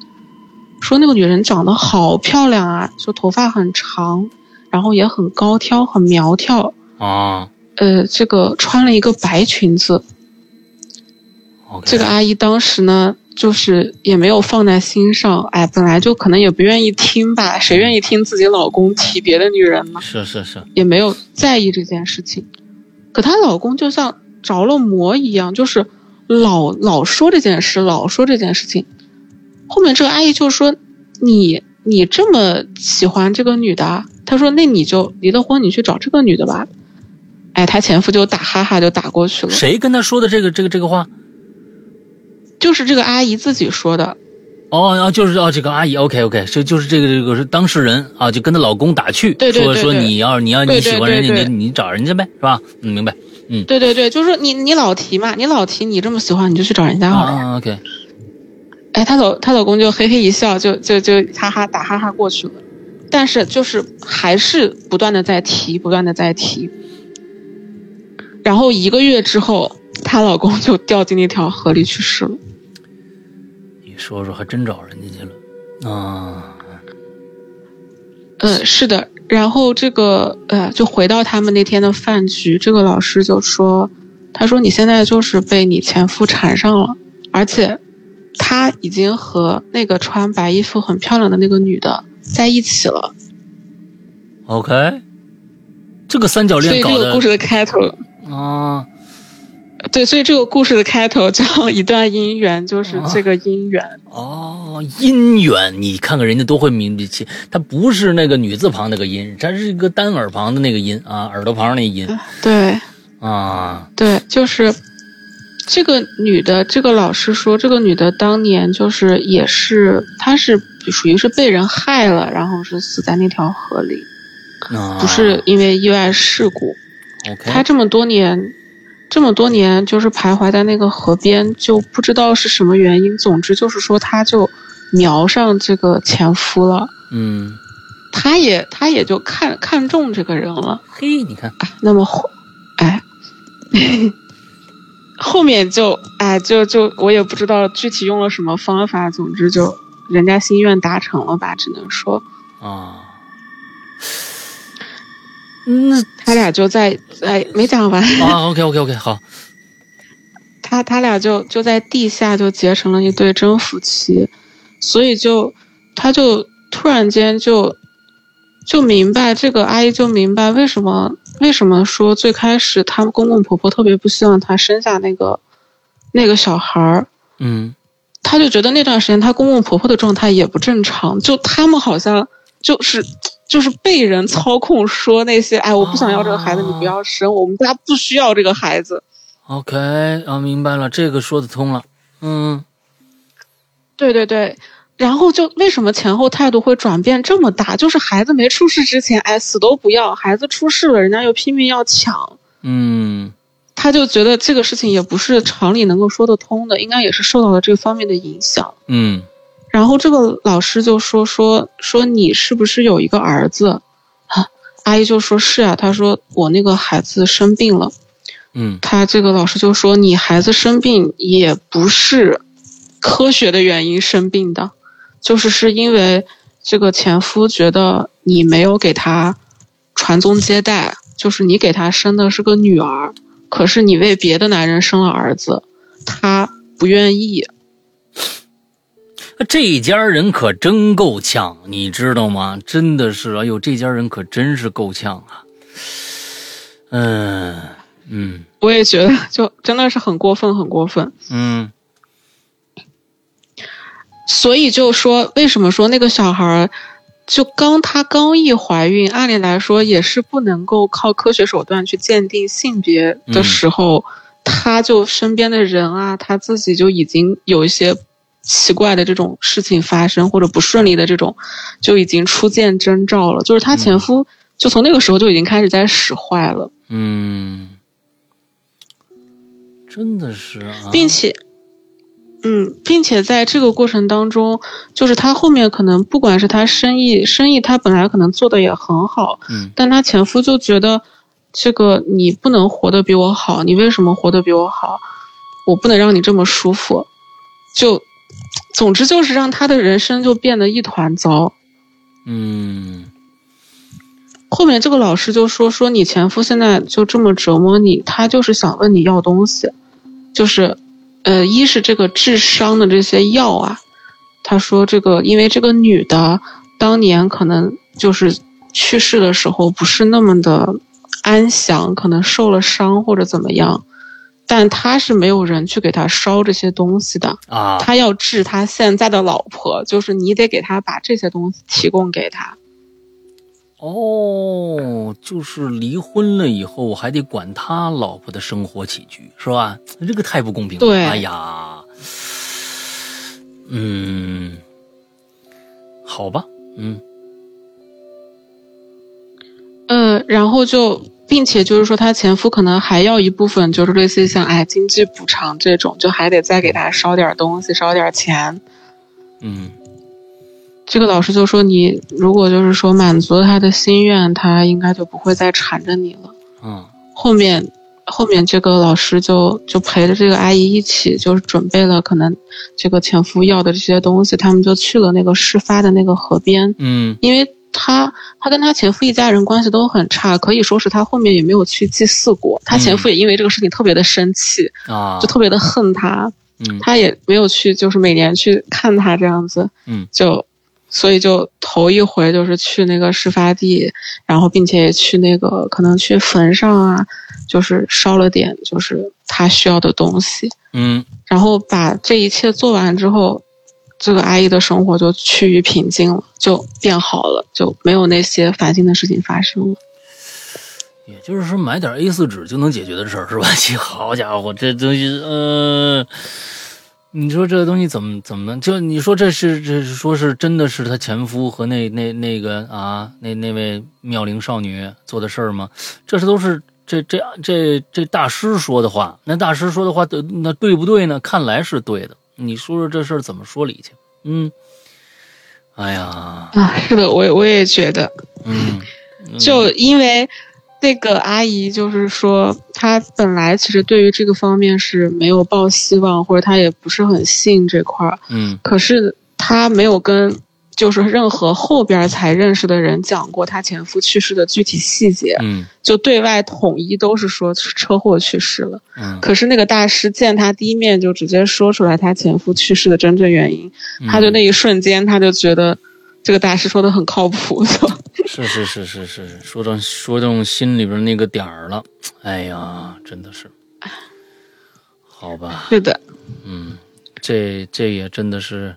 说那个女人长得好漂亮啊，说头发很长，然后也很高挑，很苗条，啊呃，这个穿了一个白裙子。这个阿姨当时呢，就是也没有放在心上，哎，本来就可能也不愿意听吧，谁愿意听自己老公提别的女人呢？是是是，也没有在意这件事情。可她老公就像着了魔一样，就是老老说这件事，老说这件事情。后面这个阿姨就说：“你你这么喜欢这个女的？”她说：“那你就离了婚，你去找这个女的吧。”哎，她前夫就打哈哈就打过去了。谁跟她说的这个这个这个话？就是这个阿姨自己说的。哦啊，就是哦，这个阿姨，OK OK，就就是这个这个是当事人啊，就跟她老公打趣，说说你要你要你喜欢人家，你你找人家呗，是吧？嗯，明白。嗯，对对对，就是你你老提嘛，你老提你这么喜欢，你就去找人家好了。OK。哎，她老她老公就嘿嘿一笑，就就就哈哈打哈哈过去了，但是就是还是不断的在提，不断的在提。然后一个月之后，她老公就掉进那条河里去世了。你说说，还真找人家去了啊？嗯，是的。然后这个呃，就回到他们那天的饭局，这个老师就说：“他说你现在就是被你前夫缠上了，而且他已经和那个穿白衣服很漂亮的那个女的在一起了。” OK，这个三角恋搞的。所以这个故事的开头啊，对，所以这个故事的开头叫 一段姻缘，就是这个姻缘哦。姻缘，你看看人家都会明白起，它不是那个女字旁那个音，它是一个单耳旁的那个音啊，耳朵旁那音。对，啊，对，就是这个女的，这个老师说，这个女的当年就是也是，她是属于是被人害了，然后是死在那条河里，不是因为意外事故。她这么多年。这么多年，就是徘徊在那个河边，就不知道是什么原因。总之就是说，他就瞄上这个前夫了。嗯，他也他也就看看中这个人了。嘿，你看，啊那么后，哎，后面就哎就就我也不知道具体用了什么方法。总之就人家心愿达成了吧，只能说啊。嗯，他俩就在哎，没讲完啊。OK OK OK，好。他他俩就就在地下就结成了一对真夫妻，所以就他就突然间就就明白这个阿姨就明白为什么为什么说最开始他们公公婆婆特别不希望他生下那个那个小孩儿。嗯，他就觉得那段时间他公公婆婆的状态也不正常，就他们好像就是。就是被人操控，说那些哎，我不想要这个孩子，你不要生，我们家不需要这个孩子。OK，啊，明白了，这个说得通了。嗯，对对对，然后就为什么前后态度会转变这么大？就是孩子没出事之前，哎，死都不要；孩子出事了，人家又拼命要抢。嗯，他就觉得这个事情也不是常理能够说得通的，应该也是受到了这方面的影响。嗯。然后这个老师就说说说你是不是有一个儿子？啊，阿姨就说是啊。他说我那个孩子生病了。嗯，他这个老师就说你孩子生病也不是科学的原因生病的，就是是因为这个前夫觉得你没有给他传宗接代，就是你给他生的是个女儿，可是你为别的男人生了儿子，他不愿意。这家人可真够呛，你知道吗？真的是，哎呦，这家人可真是够呛啊！嗯嗯，我也觉得，就真的是很过分，很过分。嗯，所以就说，为什么说那个小孩就刚她刚一怀孕，按理来说也是不能够靠科学手段去鉴定性别的时候，他就身边的人啊，她自己就已经有一些。奇怪的这种事情发生，或者不顺利的这种，就已经初见征兆了。就是她前夫，就从那个时候就已经开始在使坏了。嗯，真的是啊，并且，嗯，并且在这个过程当中，就是她后面可能不管是她生意，生意她本来可能做的也很好，嗯，但她前夫就觉得，这个你不能活得比我好，你为什么活得比我好？我不能让你这么舒服，就。总之就是让他的人生就变得一团糟。嗯，后面这个老师就说说你前夫现在就这么折磨你，他就是想问你要东西，就是，呃，一是这个治伤的这些药啊，他说这个因为这个女的当年可能就是去世的时候不是那么的安详，可能受了伤或者怎么样，但他是没有人去给他烧这些东西的。啊，他要治他现在的老婆，就是你得给他把这些东西提供给他。哦，就是离婚了以后还得管他老婆的生活起居，是吧？这个太不公平了。对哎呀，嗯，好吧，嗯呃，然后就，并且就是说，她前夫可能还要一部分，就是类似于像哎经济补偿这种，就还得再给她烧点东西，烧点钱。嗯这个老师就说，你如果就是说满足了他的心愿，他应该就不会再缠着你了。嗯后面，后面这个老师就就陪着这个阿姨一起，就是准备了可能这个前夫要的这些东西，他们就去了那个事发的那个河边。嗯因为他他跟她前夫一家人关系都很差，可以说是她后面也没有去祭祀过。她前夫也因为这个事情特别的生气，啊，就特别的恨她，嗯。他也没有去就是每年去看她这样子，嗯。就所以就头一回就是去那个事发地，然后并且也去那个可能去坟上啊，就是烧了点就是她需要的东西，嗯。然后把这一切做完之后，这个阿姨的生活就趋于平静了，就变好了，就没有那些烦心的事情发生了。也就是说买点 A 4纸就能解决的事儿是吧？好家伙，这东西，呃，你说这东西怎么怎么就你说这是这是说是真的是他前夫和那那那个啊那那位妙龄少女做的事儿吗？这是都是这这这这大师说的话，那大师说的话那对不对呢？看来是对的。你说说这事儿怎么说理去？嗯，哎呀，啊，是的，我也我也觉得，嗯，嗯就因为那个阿姨，就是说她本来其实对于这个方面是没有抱希望，或者她也不是很信这块儿，嗯可是她没有跟就是任何后边才认识的人讲过她前夫去世的具体细节，嗯。就对外统一都是说车祸去世了。嗯，可是那个大师见他第一面就直接说出来他前夫去世的真正原因，嗯。他就那一瞬间他就觉得这个大师说的很靠谱，是是是是是是，说到说中心里边那个点儿了，哎呀，真的是，好吧，是的，嗯，这这也真的是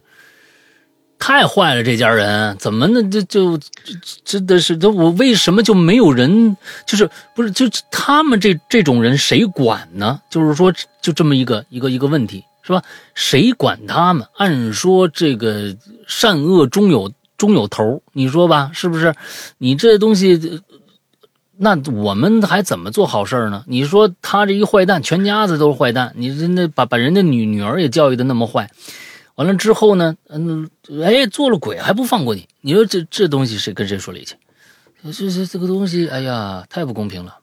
太坏了，这家人怎么呢？这就就真的是，这我为什么就没有人？就是不是就他们这这种人谁管呢？就是说，就这么一个一个一个问题是吧？谁管他们？按说这个善恶终有终有头，你说吧，是不是？你这东西。那我们还怎么做好事呢？你说他这一坏蛋，全家子都是坏蛋，你真的把把人家女女儿也教育的那么坏，完了之后呢，嗯，哎，做了鬼还不放过你，你说这这东西谁跟谁说理去？这这这个东西，哎呀，太不公平了。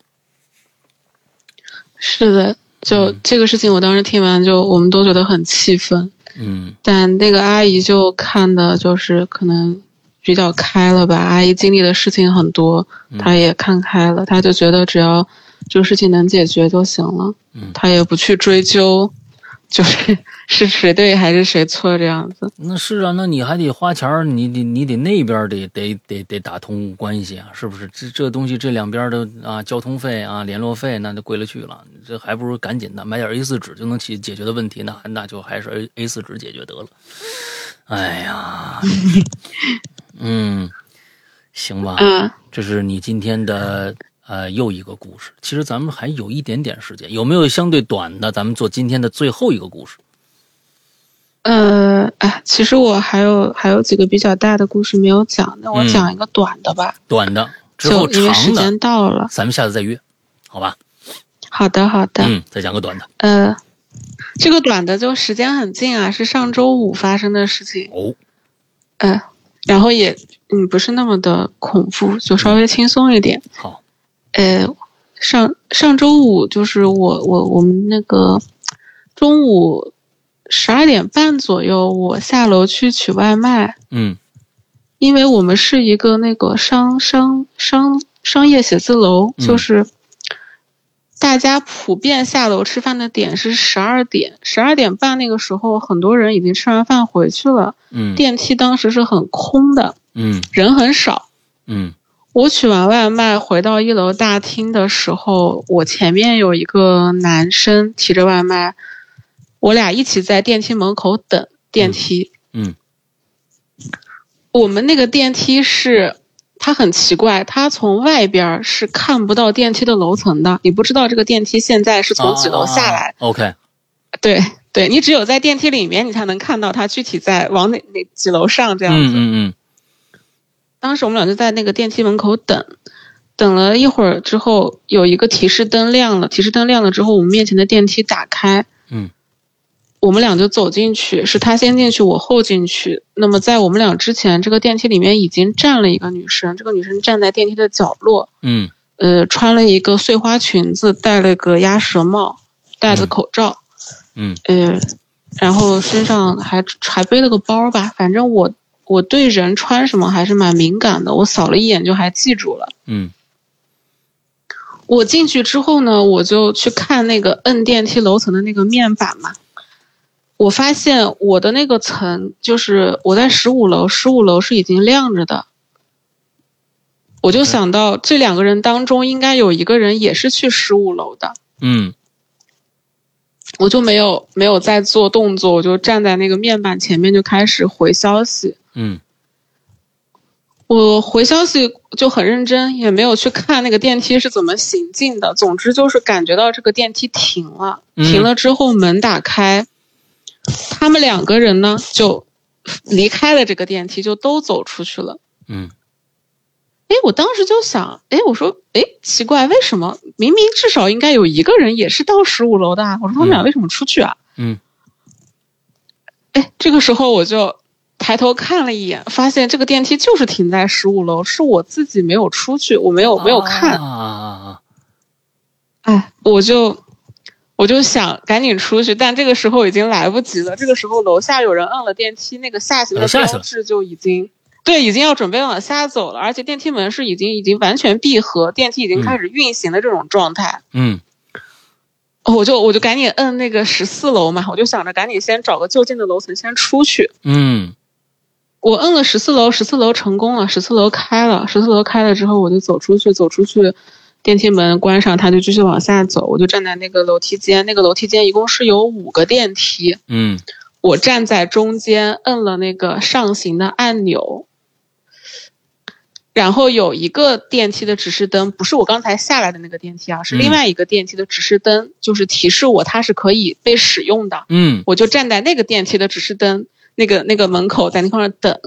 是的，就嗯。这个事情，我当时听完就我们都觉得很气愤，嗯。但那个阿姨就看的就是可能比较开了吧，阿姨经历的事情很多，嗯。她也看开了，她就觉得只要这个事情能解决就行了，嗯，她也不去追究，就是是谁对还是谁错这样子。那是啊，那你还得花钱儿，你得你得那边得得得得打通关系啊，是不是？这这东西这两边的啊，交通费啊，联络费那就贵了去了，这还不如赶紧的买点 A 四纸就能解解决的问题，那那就还是 A A 四纸解决得了。哎呀，嗯，行吧，嗯，这是你今天的呃又一个故事。其实咱们还有一点点时间，有没有相对短的？咱们做今天的最后一个故事。呃，哎，其实我还有还有几个比较大的故事没有讲，那我嗯讲一个短的吧，短的之后就长的间，到了。咱们下次再约，好吧？好的，好的。嗯，再讲个短的。呃，这个短的就时间很近啊，是上周五发生的事情。哦，呃，然后也嗯不是那么的恐怖，就稍微轻松一点。好，呃，上上周五就是我我我们那个中午十二点半左右，我下楼去取外卖，嗯。因为我们是一个那个商商商商业写字楼，嗯就是大家普遍下楼吃饭的点是十二点，十二点半那个时候，很多人已经吃完饭回去了，嗯。电梯当时是很空的，嗯。人很少。嗯我取完外卖回到一楼大厅的时候，我前面有一个男生提着外卖，我俩一起在电梯门口等电梯。嗯我们那个电梯是，它很奇怪，它从外边儿是看不到电梯的楼层的，你不知道这个电梯现在是从几楼下来。啊啊啊 OK，对对，你只有在电梯里面，你才能看到它具体在往哪哪几楼上这样子。嗯嗯嗯当时我们俩就在那个电梯门口等，等了一会儿之后，有一个提示灯亮了，提示灯亮了之后，我们面前的电梯打开，嗯。我们俩就走进去，是他先进去，我后进去。那么在我们俩之前，这个电梯里面已经站了一个女生，这个女生站在电梯的角落，嗯。呃，穿了一个碎花裙子，戴了个鸭舌帽，戴着口罩，嗯。呃，然后身上还还背了个包吧，反正我我对人穿什么还是蛮敏感的，我扫了一眼就还记住了。嗯我进去之后呢，我就去看那个摁电梯楼层的那个面板嘛。我发现我的那个层就是我在十五楼，十五楼是已经亮着的。我就想到这两个人当中应该有一个人也是去十五楼的，嗯我就没有没有再做动作，我就站在那个面板前面就开始回消息。嗯我回消息就很认真，也没有去看那个电梯是怎么行进的。总之就是感觉到这个电梯停了，嗯停了之后门打开，他们两个人呢就离开了这个电梯，就都走出去了。嗯哎，我当时就想，哎，我说，哎，奇怪，为什么明明至少应该有一个人也是到十五楼的啊？我说他们俩为什么出去啊？嗯哎，这个时候我就抬头看了一眼，发现这个电梯就是停在十五楼，是我自己没有出去，我没有没有看。啊哎，我就我就想赶紧出去，但这个时候已经来不及了。这个时候楼下有人摁了电梯，那个下行的呃下去了标志就已经对，已经要准备往下走了，而且电梯门是已经已经完全闭合，电梯已经开始运行的这种状态。嗯我就我就赶紧摁那个十四楼嘛，我就想着赶紧先找个就近的楼层先出去。嗯我摁了十四楼，十四楼成功了，十四楼开了，十四楼开了之后，我就走出去，走出去，电梯门关上，他就继续往下走，我就站在那个楼梯间，那个楼梯间一共是有五个电梯，嗯我站在中间，摁了那个上行的按钮，然后有一个电梯的指示灯，不是我刚才下来的那个电梯啊，是另外一个电梯的指示灯，就是提示我它是可以被使用的。嗯我就站在那个电梯的指示灯那个那个门口，在那块儿等。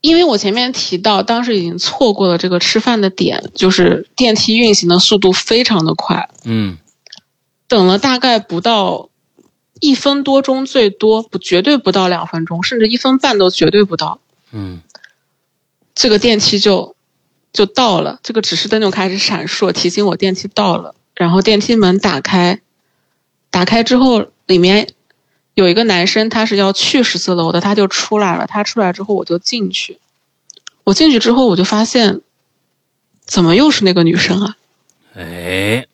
因为我前面提到，当时已经错过了这个吃饭的点，就是电梯运行的速度非常的快，嗯等了大概不到一分多钟，最多不绝对不到两分钟，甚至一分半都绝对不到，嗯这个电梯就就到了，这个指示灯就开始闪烁，提醒我电梯到了。然后电梯门打开，打开之后里面有一个男生，他是要去十四楼的，他就出来了。他出来之后我就进去，我进去之后我就发现，怎么又是那个女生啊？哎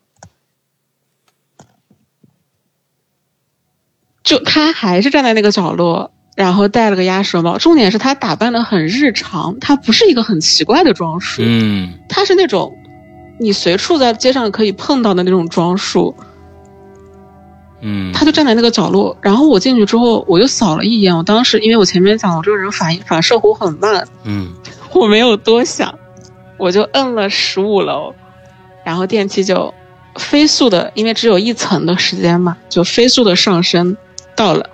就她还是站在那个角落，然后戴了个鸭舌帽。重点是她打扮的很日常，她不是一个很奇怪的装束，嗯她是那种你随处在街上可以碰到的那种装束。嗯他就站在那个角落，然后我进去之后，我就扫了一眼。我当时因为我前面讲我这个人反应反射弧很慢，嗯我没有多想，我就摁了十五楼，然后电梯就飞速的，因为只有一层的时间嘛，就飞速的上升，到了，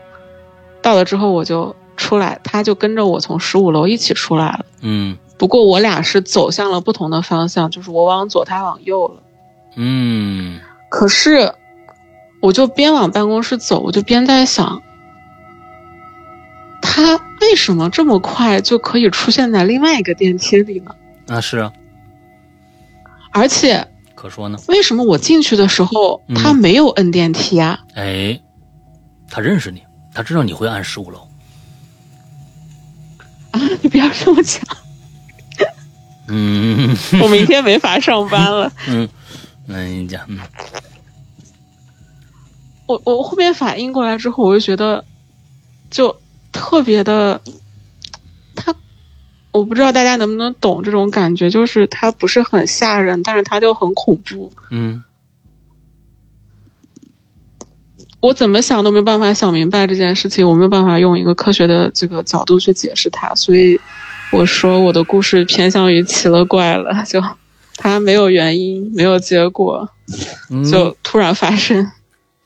到了之后我就出来，他就跟着我从十五楼一起出来了。嗯不过我俩是走向了不同的方向，就是我往左，他往右了。嗯可是，我就边往办公室走，我就边在想，他为什么这么快就可以出现在另外一个电梯里呢？那是啊，而且，可说呢。为什么我进去的时候嗯他没有摁电梯啊？哎，他认识你，他知道你会按十五楼。啊，你不要这么讲，嗯 我明天没法上班了。嗯，那你讲，嗯我我后面反应过来之后，我就觉得，就特别的，他我不知道大家能不能懂这种感觉，就是它不是很吓人，但是它就很恐怖。嗯我怎么想都没办法想明白这件事情，我没有办法用一个科学的这个角度去解释它，所以我说我的故事偏向于奇了怪了，就它没有原因，没有结果，嗯，就突然发生。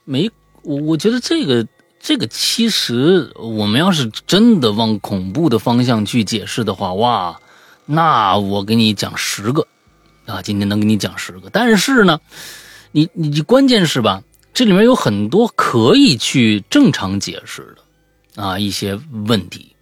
没，我我觉得这个这个其实我们要是真的往恐怖的方向去解释的话，哇，那我给你讲十个啊，今天能给你讲十个。但是呢，你你关键是吧，这里面有很多可以去正常解释的啊一些问题。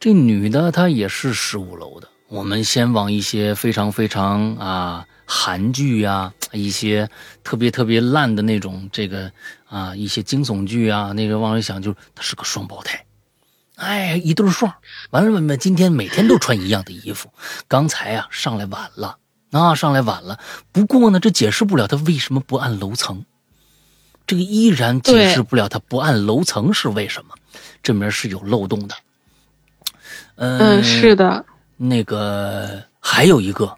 这女的她也是十五楼的，我们先往一些非常非常啊韩剧呀、一些特别特别烂的那种这个啊一些惊悚剧啊，那个往里想，就是他是个双胞胎，哎，一对双，完了完了，今天每天都穿一样的衣服，刚才啊上来晚了。啊上来晚了，不过呢这解释不了他为什么不按楼层，这个依然解释不了他不按楼层是为什么，这里面是有漏洞的。嗯，嗯，是的，那个还有一个，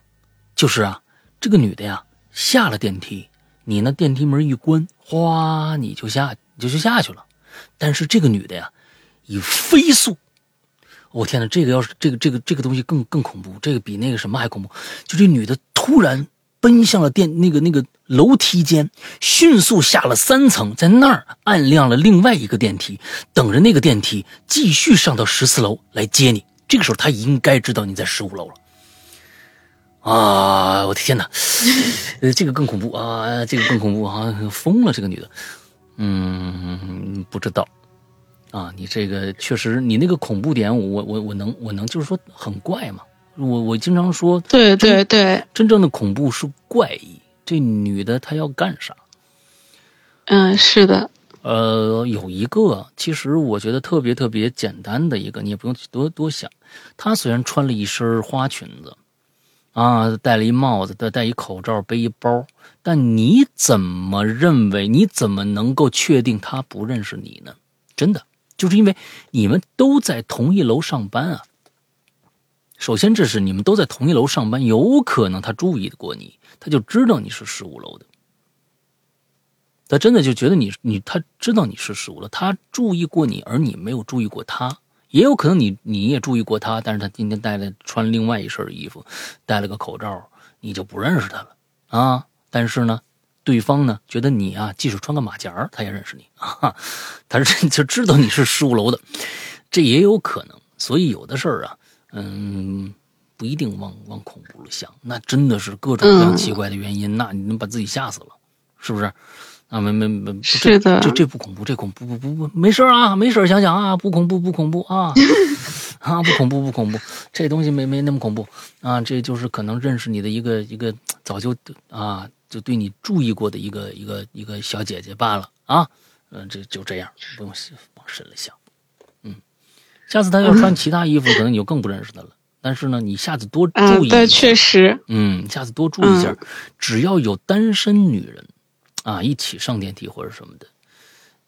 就是啊，这个女的呀下了电梯，你那电梯门一关，哗，你就下你就就下去了。但是这个女的呀，以飞速，我、天哪，这个要是这个这个这个东西更更恐怖，这个比那个什么还恐怖。就这女的突然奔向了电那个那个楼梯间，迅速下了三层，在那儿按亮了另外一个电梯，等着那个电梯继续上到十四楼来接你。这个时候，她应该知道你在十五楼了。啊！我的天哪，呃，这个更恐怖啊！这个更恐怖啊！疯了，这个女的，嗯，不知道啊。你这个确实，你那个恐怖点，我我我能我能就是说很怪嘛。我我经常说，对对对，真正的恐怖是怪异。这女的她要干啥？嗯，是的，呃，有一个，其实我觉得特别特别简单的一个，你也不用去多多想。她虽然穿了一身花裙子，啊，戴了一帽子，戴戴一口罩，背一包，但你怎么认为？你怎么能够确定他不认识你呢？真的，就是因为你们都在同一楼上班啊。首先，这是你们都在同一楼上班，有可能他注意过你，他就知道你是十五楼的。他真的就觉得你你他知道你是十五楼，他注意过你，而你没有注意过他。也有可能你你也注意过他，但是他今天带了穿另外一身衣服，戴了个口罩，你就不认识他了啊。但是呢，对方呢觉得你啊，即使穿个马甲儿，他也认识你 啊，他是就知道你是十五楼的，这也有可能。所以有的事儿啊，嗯，不一定往往恐怖了想，那真的是各种各样奇怪的原因，那你能把自己吓死了，是不是？啊，没没没，是的。这这不恐怖，这恐怖不不不，没事儿啊，没事儿，想想啊，不恐怖不恐怖啊，啊不恐怖不恐怖，这东西没没那么恐怖啊，这就是可能认识你的一个一个早就啊就对你注意过的一个一个一个小姐姐罢了啊，嗯，这就这样，不用往深了想，嗯，下次她要穿其他衣服，可能你就更不认识她了。但是呢，你下次多啊注意一下，对，确实，嗯，下次多注意一下，只要有单身女人啊一起上电梯或者什么的，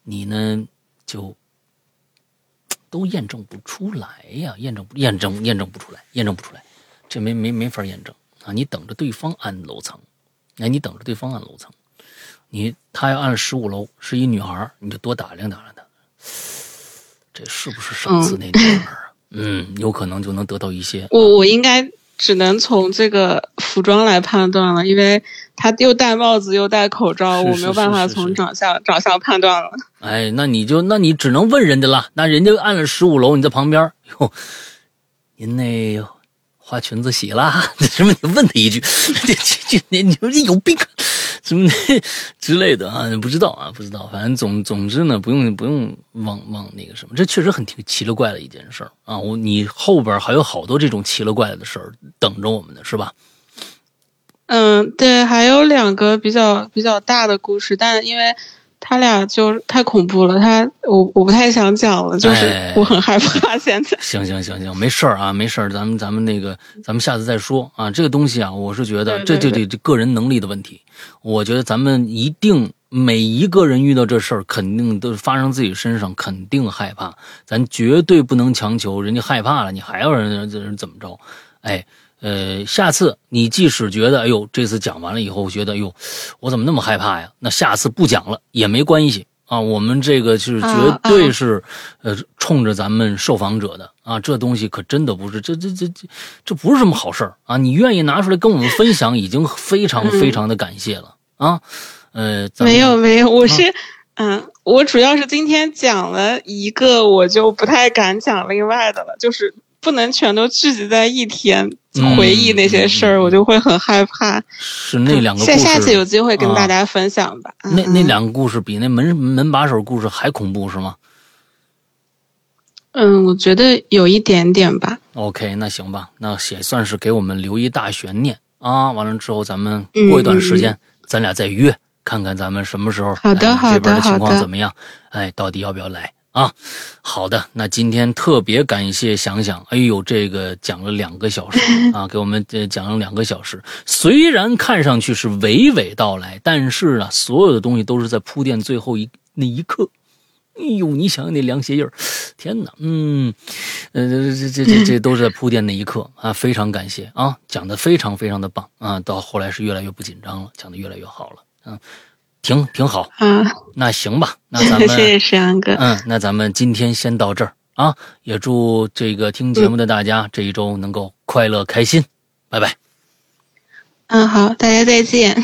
你呢就都验证不出来呀，验证验证验证不出来，验证不出来，这没没没法验证啊！你等着对方按楼层，哎，你等着对方按楼层，你他要按十五楼，是一女孩，你就多打量打量她，这是不是上次那女孩啊？嗯，有可能就能得到一些我我应该只能从这个服装来判断了，因为他又戴帽子又戴口罩，是我没有办法是是是从长相长相判断了。哎，那你就那你只能问人家了。那人家按了十五楼，你在旁边哟，您那花裙子洗了？什么？你问他一句，这这这你你说这有病啊？什么那之类的啊？不知道啊，不知道。反正总总之呢，不用不用往往那个什么，这确实很挺奇了怪的一件事啊。我你后边还有好多这种奇了怪的事儿等着我们呢，是吧？嗯，对，还有两个比较比较大的故事，但因为他俩就太恐怖了，他我我不太想讲了，就是哎我很害怕现在。行行行行，没事儿啊，没事儿，咱们咱们那个，咱们下次再说啊。这个东西啊，我是觉得这这对对对这这个人能力的问题，我觉得咱们一定每一个人遇到这事儿，肯定都发生自己身上，肯定害怕，咱绝对不能强求人家害怕了，你还要人怎么着？哎。呃，下次你即使觉得，哎呦，这次讲完了以后，觉得，哎呦，我怎么那么害怕呀？那下次不讲了也没关系啊。我们这个是绝对是，呃，冲着咱们受访者的啊。这东西可真的不是，这这这这这不是什么好事儿啊！你愿意拿出来跟我们分享，已经非常非常的感谢了啊。呃，没有没有，我是嗯，我主要是今天讲了一个，我就不太敢讲另外的了，就是不能全都聚集在一天嗯回忆那些事儿，嗯我就会很害怕。是那两个故下事，下次有机会跟啊大家分享吧。那那嗯两个故事比那门门把手故事还恐怖是吗嗯，我觉得有一点点吧。？OK，那行吧，那也算是给我们留一大悬念啊。完了之后，咱们嗯过一段时间，咱俩再约，看看咱们什么时候好的哎好的这边的情况怎么样？哎，到底要不要来啊？好的，那今天特别感谢想想，哎呦，这个讲了两个小时 啊，给我们这讲了两个小时。虽然看上去是娓娓道来，但是呢，所有的东西都是在铺垫最后一那一刻。哎呦，你想想那凉鞋印儿，天哪，嗯，呃，这这这这都是在铺垫那一刻啊，非常感谢啊，讲的非常非常的棒啊，到后来是越来越不紧张了，讲的越来越好了，嗯，挺挺好，啊，那行吧，那 咱们谢谢石阳哥。嗯，那咱们今天先到这儿啊，也祝这个听节目的大家这一周能够快乐开心，拜拜。嗯，好，大家再见。